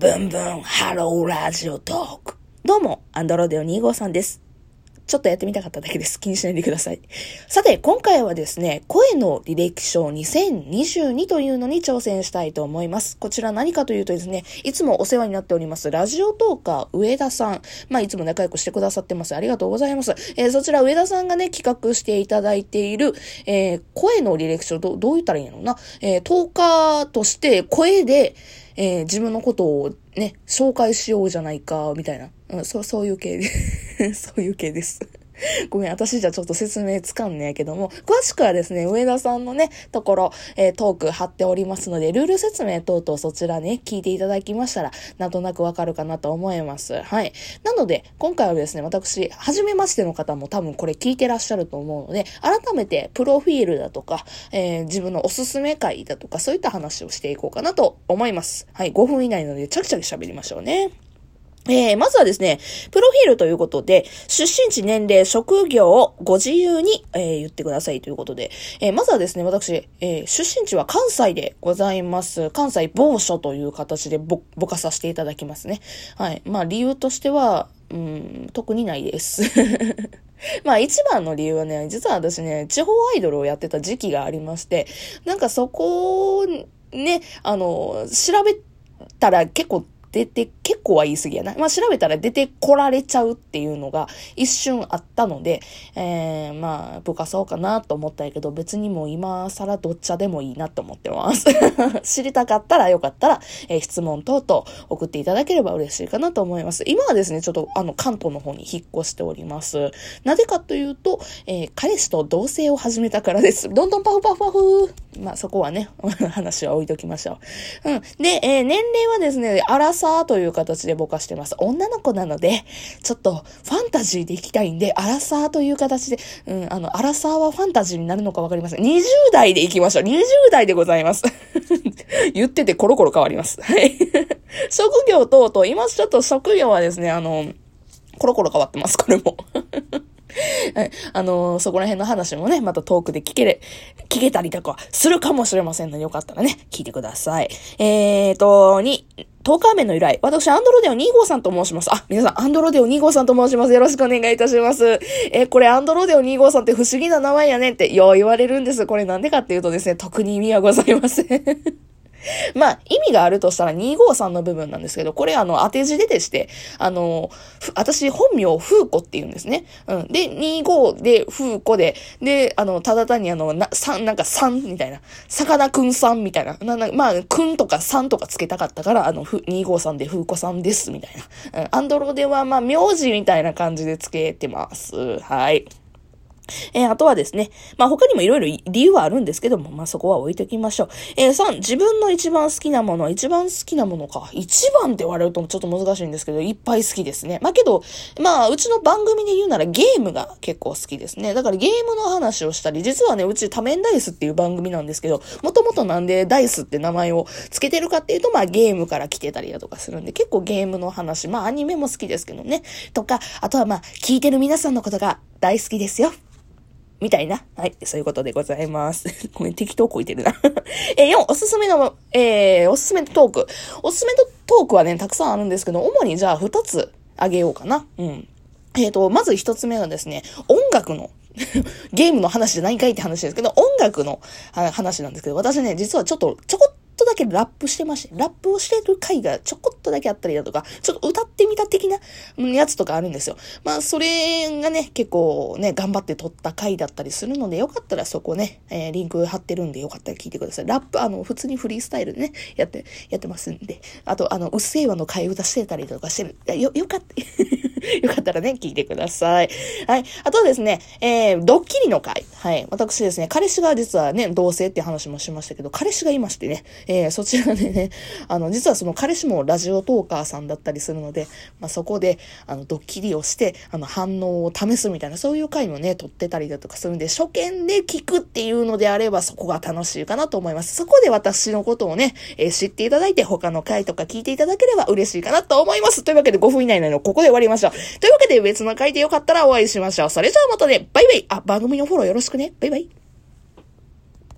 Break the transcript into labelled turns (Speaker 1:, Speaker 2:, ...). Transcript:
Speaker 1: ブンブンハローラジオトーク。どうも、アンドロデオ2号さんです。ちょっとやってみたかっただけです。気にしないでください。さて、今回はですね、声の履歴書2022というのに挑戦したいと思います。こちら何かというとですね、いつもお世話になっております、ラジオトーカー上田さん。まあ、いつも仲良くしてくださってます。ありがとうございます。えー、そちら上田さんがね、企画していただいている、えー、声の履歴書、どどう言ったらいいのな。えー、トーカーとして声で、えー、自分のことをね、紹介しようじゃないか、みたいな。うん、そう、そういう系で そういう系です。ごめん、私じゃちょっと説明つかんねやけども、詳しくはですね、上田さんのね、ところ、えー、トーク貼っておりますので、ルール説明等々そちらね、聞いていただきましたら、なんとなくわかるかなと思います。はい。なので、今回はですね、私、初めましての方も多分これ聞いてらっしゃると思うので、改めて、プロフィールだとか、えー、自分のおすすめ会だとか、そういった話をしていこうかなと思います。はい、5分以内なので、チャキチャキ喋りましょうね。えー、まずはですね、プロフィールということで、出身地、年齢、職業をご自由に、えー、言ってくださいということで、えー、まずはですね、私、え出身地は関西でございます。関西某所という形でぼ、ぼかさせていただきますね。はい。まあ、理由としては、うん、特にないです。まあ一番の理由はね、実は私ね、地方アイドルをやってた時期がありまして、なんかそこを、ね、あの、調べたら結構出て、結構は言い過ぎやな。まあ、調べたら出てこられちゃうっていうのが一瞬あったので、えー、まあ、部下そうかなと思ったけど、別にもう今更どっちでもいいなと思ってます。知りたかったらよかったら、えー、質問等々送っていただければ嬉しいかなと思います。今はですね、ちょっとあの、関東の方に引っ越しております。なぜかというと、えー、彼氏と同棲を始めたからです。どんどんパフパフパフまあ、そこはね、話は置いときましょう。うん。で、えー、年齢はですね、ラサーという形でぼかしてます。女の子なので、ちょっとファンタジーで行きたいんで、アラサーという形で、うん、あの、アラサーはファンタジーになるのかわかりません。20代で行きましょう。20代でございます。言っててコロコロ変わります。はい。職業等々、今ちょっと職業はですね、あの、コロコロ変わってます、これも。はい。あのー、そこら辺の話もね、またトークで聞けれ、聞けたりとかするかもしれませんので、よかったらね、聞いてください。えーと、に、10日目の由来。私、アンドロデオ2号さんと申します。あ、皆さん、アンドロデオ2号さんと申します。よろしくお願いいたします。えこれ、アンドロデオ2号さんって不思議な名前やねんって、よう言われるんです。これなんでかっていうとですね、特に意味はございません。まあ、意味があるとしたら253の部分なんですけど、これあの、当て字ででして、あの、私本名風子って言うんですね。うん。で、25で風子で、で、あの、ただ単にあの、な、さなんか3みたいな、魚くんさんみたいな、な、な、まあ、くんとか3とかつけたかったから、あの、253で風子さんです、みたいな。うん。アンドロではまあ、名字みたいな感じでつけてます。はい。えー、あとはですね、まあ、他にもいろいろ理由はあるんですけども、まあ、そこは置いときましょう。えー、3、自分の一番好きなもの、一番好きなものか。一番って言われるとちょっと難しいんですけど、いっぱい好きですね。まあ、けど、まあ、うちの番組で言うならゲームが結構好きですね。だからゲームの話をしたり、実はね、うち多面ダイスっていう番組なんですけど、もともとなんでダイスって名前を付けてるかっていうと、まあ、ゲームから来てたりだとかするんで、結構ゲームの話、まあ、アニメも好きですけどね。とか、あとはまあ、聞いてる皆さんのことが大好きですよ。みたいな。はい。そういうことでございます。ごめん、適当こいてるな え、4、おすすめの、えー、おすすめのトーク。おすすめのトークはね、たくさんあるんですけど、主にじゃあ2つあげようかな。うん。えっ、ー、と、まず1つ目はですね、音楽の ゲームの話じゃないかいって話ですけど、音楽の話なんですけど、私ね、実はちょっと、ちょこっとだけラップしてまして、ラップをしてる回がちょこっとだけあったりだとか、ちょっと歌ってみた的なやつとかあるんですよ。まあ、それがね、結構ね、頑張って撮った回だったりするので、よかったらそこね、えー、リンク貼ってるんで、よかったら聞いてください。ラップ、あの、普通にフリースタイルでね、やって、やってますんで。あと、あの、うっせぇわの替え歌してたりとかしてる。よ、よかった。よかったらね、聞いてください。はい。あとですね、えー、ドッキリの回。はい。私ですね、彼氏が実はね、同性って話もしましたけど、彼氏がいましてね、えー、そちらでね、あの、実はその彼氏もラジオトーカーさんだったりするので、まあ、そこで、あの、ドッキリをして、あの、反応を試すみたいな、そういう回もね、撮ってたりだとかするんで、初見で聞くっていうのであれば、そこが楽しいかなと思います。そこで私のことをね、えー、知っていただいて、他の回とか聞いていただければ嬉しいかなと思います。というわけで5分以内なのここで終わりましょう。で別の回でよかったらお会いしましょう。それじゃあまたね、バイバイあ、番組のフォローよろしくね。バイバイ。